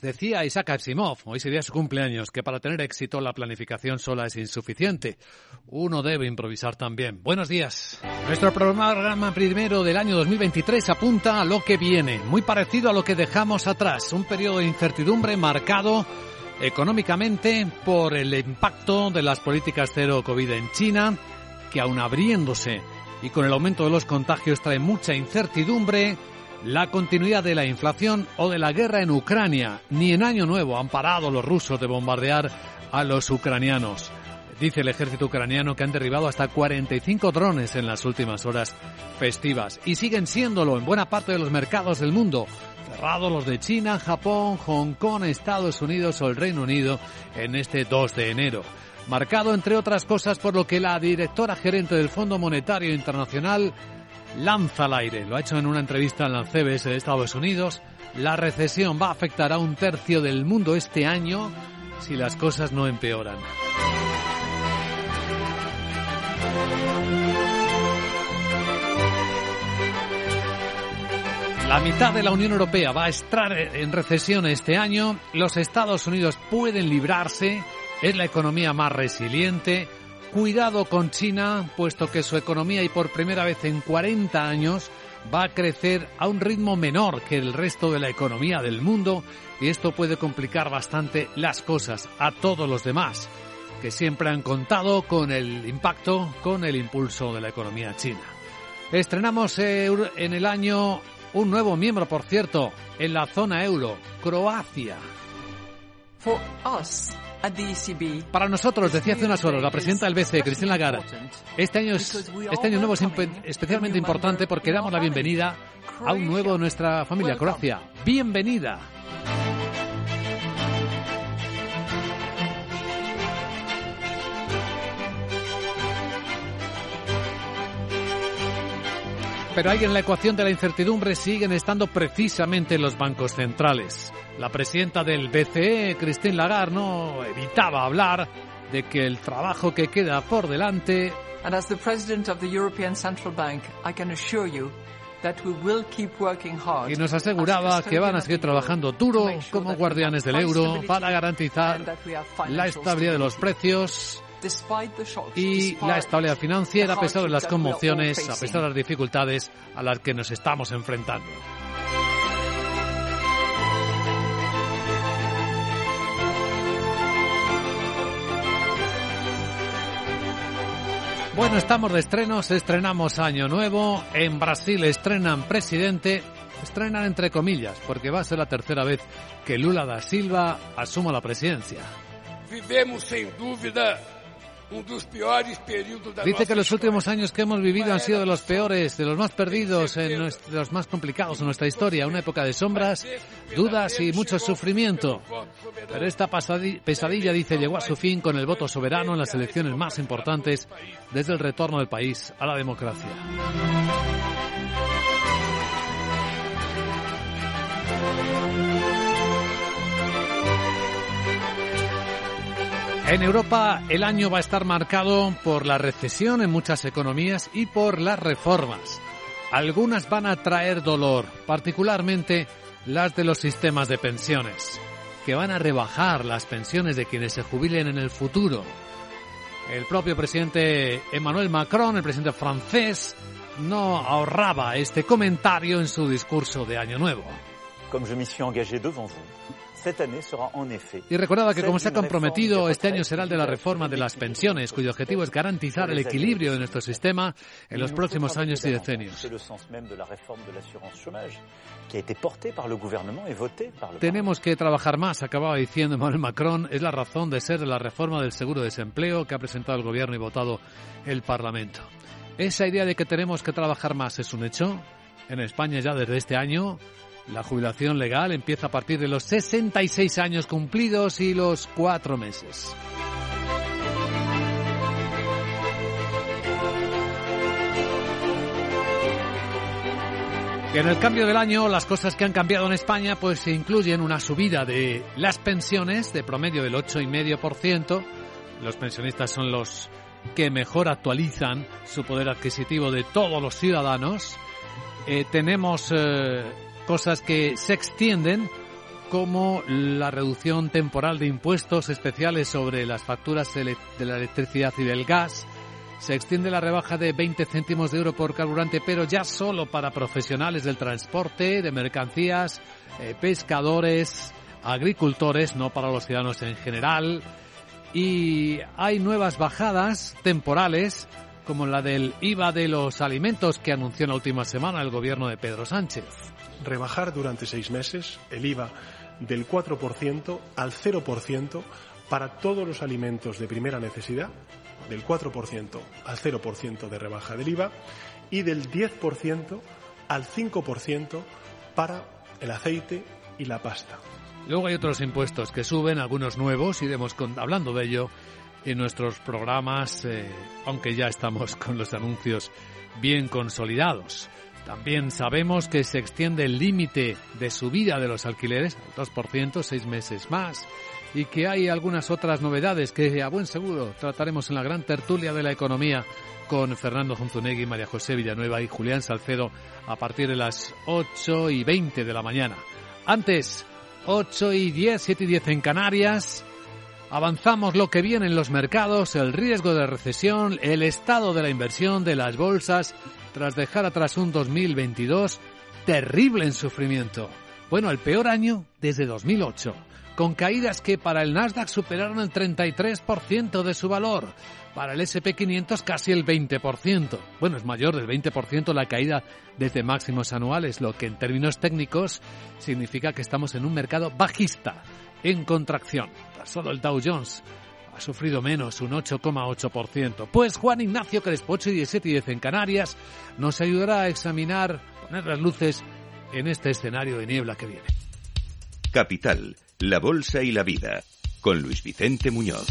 Decía Isaac Asimov, hoy sería su cumpleaños, que para tener éxito la planificación sola es insuficiente. Uno debe improvisar también. Buenos días. Nuestro programa primero del año 2023 apunta a lo que viene, muy parecido a lo que dejamos atrás. Un periodo de incertidumbre marcado económicamente por el impacto de las políticas cero COVID en China, que aun abriéndose y con el aumento de los contagios trae mucha incertidumbre la continuidad de la inflación o de la guerra en Ucrania. Ni en Año Nuevo han parado los rusos de bombardear a los ucranianos. Dice el ejército ucraniano que han derribado hasta 45 drones en las últimas horas festivas y siguen siéndolo en buena parte de los mercados del mundo. Cerrados los de China, Japón, Hong Kong, Estados Unidos o el Reino Unido en este 2 de enero. Marcado, entre otras cosas, por lo que la directora gerente del Fondo Monetario Internacional lanza al aire. Lo ha hecho en una entrevista en la CBS de Estados Unidos. La recesión va a afectar a un tercio del mundo este año si las cosas no empeoran. La mitad de la Unión Europea va a estar en recesión este año. Los Estados Unidos pueden librarse. Es la economía más resiliente. Cuidado con China, puesto que su economía y por primera vez en 40 años va a crecer a un ritmo menor que el resto de la economía del mundo y esto puede complicar bastante las cosas a todos los demás, que siempre han contado con el impacto, con el impulso de la economía china. Estrenamos en el año un nuevo miembro, por cierto, en la zona euro, Croacia. Para nosotros, decía hace unas horas la presidenta del BCE, Cristina Lagarde, este año, es, este año nuevo es especialmente importante porque damos la bienvenida a un nuevo de nuestra familia, Croacia. Bienvenida. Pero ahí en la ecuación de la incertidumbre siguen estando precisamente los bancos centrales. La presidenta del BCE, Christine Lagarde, no evitaba hablar de que el trabajo que queda por delante y nos aseguraba que van a seguir trabajando duro como guardianes del euro para garantizar la estabilidad de los precios y la estabilidad financiera a pesar de las conmociones, a pesar de las dificultades a las que nos estamos enfrentando. Bueno, estamos de estrenos, estrenamos Año Nuevo, en Brasil estrenan presidente, estrenan entre comillas, porque va a ser la tercera vez que Lula da Silva asuma la presidencia. Vivemos sin duda Dice que los últimos años que hemos vivido han sido de los peores, de los más perdidos, de los más complicados en nuestra historia. Una época de sombras, dudas y mucho sufrimiento. Pero esta pesadilla, dice, llegó a su fin con el voto soberano en las elecciones más importantes desde el retorno del país a la democracia. En Europa el año va a estar marcado por la recesión en muchas economías y por las reformas. Algunas van a traer dolor, particularmente las de los sistemas de pensiones, que van a rebajar las pensiones de quienes se jubilen en el futuro. El propio presidente Emmanuel Macron, el presidente francés, no ahorraba este comentario en su discurso de Año Nuevo. Y recordaba que como se ha comprometido, este año será el de la reforma de las pensiones, cuyo objetivo es garantizar el equilibrio de nuestro sistema en los próximos años y decenios. Tenemos que trabajar más, acababa diciendo Emmanuel Macron, es la razón de ser de la reforma del seguro de desempleo que ha presentado el Gobierno y votado el Parlamento. Esa idea de que tenemos que trabajar más es un hecho. En España ya desde este año la jubilación legal empieza a partir de los 66 años cumplidos y los cuatro meses. En el cambio del año, las cosas que han cambiado en España pues incluyen una subida de las pensiones de promedio del 8,5%. Los pensionistas son los que mejor actualizan su poder adquisitivo de todos los ciudadanos. Eh, tenemos eh, cosas que se extienden como la reducción temporal de impuestos especiales sobre las facturas de la electricidad y del gas. Se extiende la rebaja de 20 céntimos de euro por carburante, pero ya solo para profesionales del transporte, de mercancías, eh, pescadores, agricultores, no para los ciudadanos en general. Y hay nuevas bajadas temporales, como la del IVA de los alimentos que anunció en la última semana el gobierno de Pedro Sánchez. Rebajar durante seis meses el IVA del 4% al 0% para todos los alimentos de primera necesidad, del 4% al 0% de rebaja del IVA y del 10% al 5% para el aceite y la pasta. Luego hay otros impuestos que suben, algunos nuevos, iremos hablando de ello en nuestros programas, eh, aunque ya estamos con los anuncios bien consolidados. También sabemos que se extiende el límite de subida de los alquileres al 2%, seis meses más, y que hay algunas otras novedades que a buen seguro trataremos en la gran tertulia de la economía con Fernando Zunzunegui, María José Villanueva y Julián Salcedo a partir de las 8 y 20 de la mañana. Antes, 8 y 10, 7 y 10 en Canarias. Avanzamos lo que viene en los mercados, el riesgo de recesión, el estado de la inversión de las bolsas tras dejar atrás un 2022 terrible en sufrimiento. Bueno, el peor año desde 2008, con caídas que para el Nasdaq superaron el 33% de su valor, para el SP500 casi el 20%. Bueno, es mayor del 20% la caída desde máximos anuales, lo que en términos técnicos significa que estamos en un mercado bajista, en contracción. Solo el Dow Jones ha sufrido menos, un 8,8%. Pues Juan Ignacio Crespo, 8 y 17 y 10 en Canarias, nos ayudará a examinar, poner las luces en este escenario de niebla que viene. Capital, la Bolsa y la Vida, con Luis Vicente Muñoz.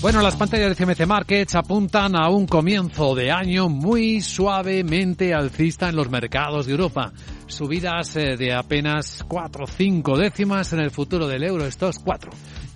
Bueno, las pantallas de CMC Markets apuntan a un comienzo de año muy suavemente alcista en los mercados de Europa. Subidas eh, de apenas 4 o 5 décimas en el futuro del euro, estos 4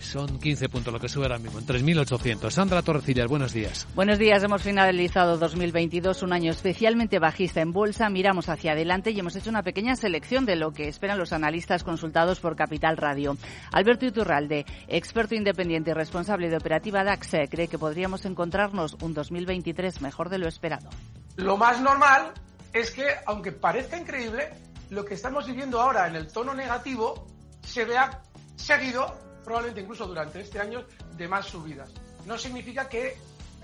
son 15 puntos lo que sube ahora mismo, en 3.800. Sandra Torrecillas, buenos días. Buenos días, hemos finalizado 2022, un año especialmente bajista en bolsa. Miramos hacia adelante y hemos hecho una pequeña selección de lo que esperan los analistas consultados por Capital Radio. Alberto Iturralde, experto independiente y responsable de operativa DAX, cree que podríamos encontrarnos un 2023 mejor de lo esperado. Lo más normal es que, aunque parezca increíble, lo que estamos viviendo ahora en el tono negativo se vea seguido probablemente incluso durante este año, de más subidas. No significa que,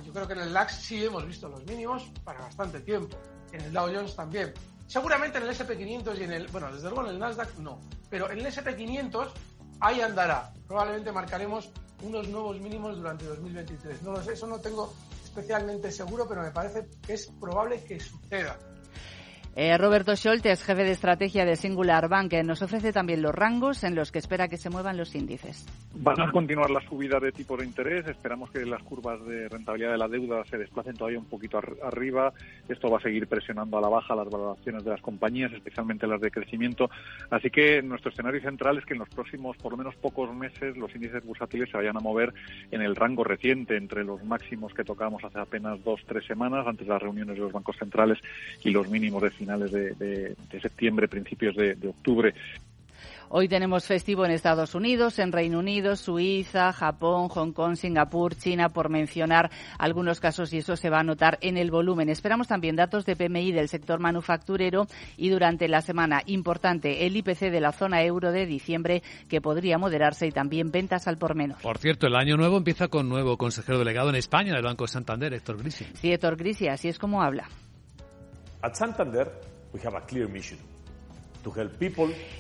yo creo que en el LAX sí hemos visto los mínimos para bastante tiempo, en el Dow Jones también. Seguramente en el SP500 y en el, bueno, desde luego en el Nasdaq no, pero en el SP500 ahí andará. Probablemente marcaremos unos nuevos mínimos durante 2023. No lo sé, eso no tengo especialmente seguro, pero me parece que es probable que suceda. Eh, Roberto Scholtes, jefe de estrategia de Singular Bank, nos ofrece también los rangos en los que espera que se muevan los índices. Van a continuar las subidas de tipo de interés. Esperamos que las curvas de rentabilidad de la deuda se desplacen todavía un poquito arriba. Esto va a seguir presionando a la baja las valoraciones de las compañías, especialmente las de crecimiento. Así que nuestro escenario central es que en los próximos, por lo menos pocos meses, los índices bursátiles se vayan a mover en el rango reciente, entre los máximos que tocamos hace apenas dos, tres semanas, antes de las reuniones de los bancos centrales, y los mínimos de finales de, septiembre, principios de, octubre. Hoy tenemos festivo en Estados Unidos, en Reino Unido, Suiza, Japón, Hong Kong, Singapur, China, por mencionar algunos casos y eso se va a notar en el volumen. Esperamos también datos de PMI del sector manufacturero y durante la semana importante el IPC de la zona euro de diciembre que podría moderarse y también ventas al por menos. Por cierto, el año nuevo empieza con nuevo consejero delegado en España del Banco Santander, Héctor Grisi. Sí, Héctor Grisi, así es como habla. At Santander, we have a clear mission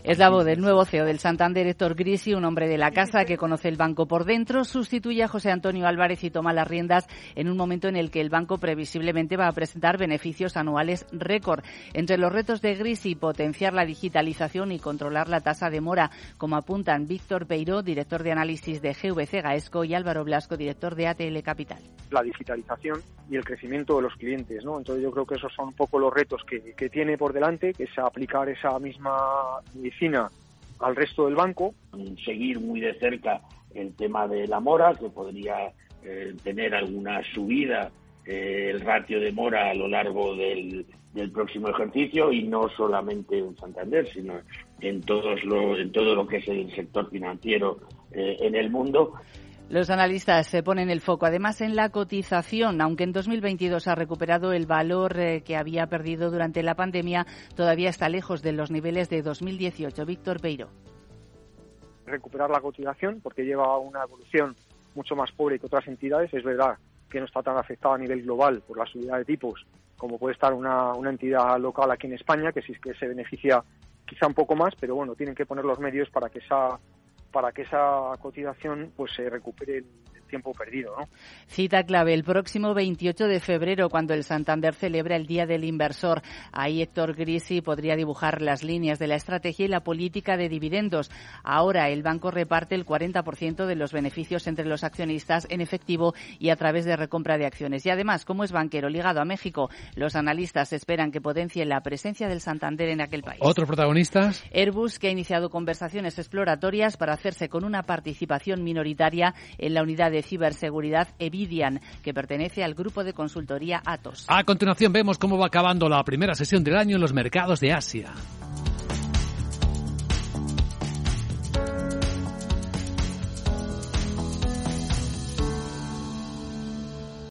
es la voz del nuevo CEO del Santander, Héctor Grisi, un hombre de la casa que conoce el banco por dentro, sustituye a José Antonio Álvarez y toma las riendas en un momento en el que el banco previsiblemente va a presentar beneficios anuales récord. Entre los retos de Grisi, potenciar la digitalización y controlar la tasa de mora, como apuntan Víctor Peiro, director de análisis de GVC Gaesco, y Álvaro Blasco, director de ATL Capital. La digitalización y el crecimiento de los clientes, ¿no? Entonces yo creo que esos son un poco los retos que, tiene por delante, que es aplicar esa misma misma medicina al resto del banco. Seguir muy de cerca el tema de la mora, que podría eh, tener alguna subida eh, el ratio de mora a lo largo del, próximo ejercicio y no solamente en Santander, sino en, todos lo, en todo lo que es el sector financiero eh, en el mundo. Los analistas se ponen el foco además en la cotización. Aunque en 2022 ha recuperado el valor eh, que había perdido durante la pandemia, todavía está lejos de los niveles de 2018. Víctor Peiro. Recuperar la cotización porque lleva una evolución mucho más pobre que otras entidades. Es verdad que no está tan afectada a nivel global por la subida de tipos como puede estar una, una entidad local aquí en España, que sí que se beneficia quizá un poco más, pero bueno, tienen que poner los medios para que esa para que esa cotización pues se recupere tiempo perdido. ¿no? Cita clave el próximo 28 de febrero, cuando el Santander celebra el Día del Inversor. Ahí Héctor Grisi podría dibujar las líneas de la estrategia y la política de dividendos. Ahora el banco reparte el 40% de los beneficios entre los accionistas en efectivo y a través de recompra de acciones. Y además, como es banquero ligado a México, los analistas esperan que potencie la presencia del Santander en aquel país. ¿Otros protagonistas? Airbus, que ha iniciado conversaciones exploratorias para hacerse con una participación minoritaria en la unidad ciberseguridad Evidian, que pertenece al grupo de consultoría Atos. A continuación vemos cómo va acabando la primera sesión del año en los mercados de Asia.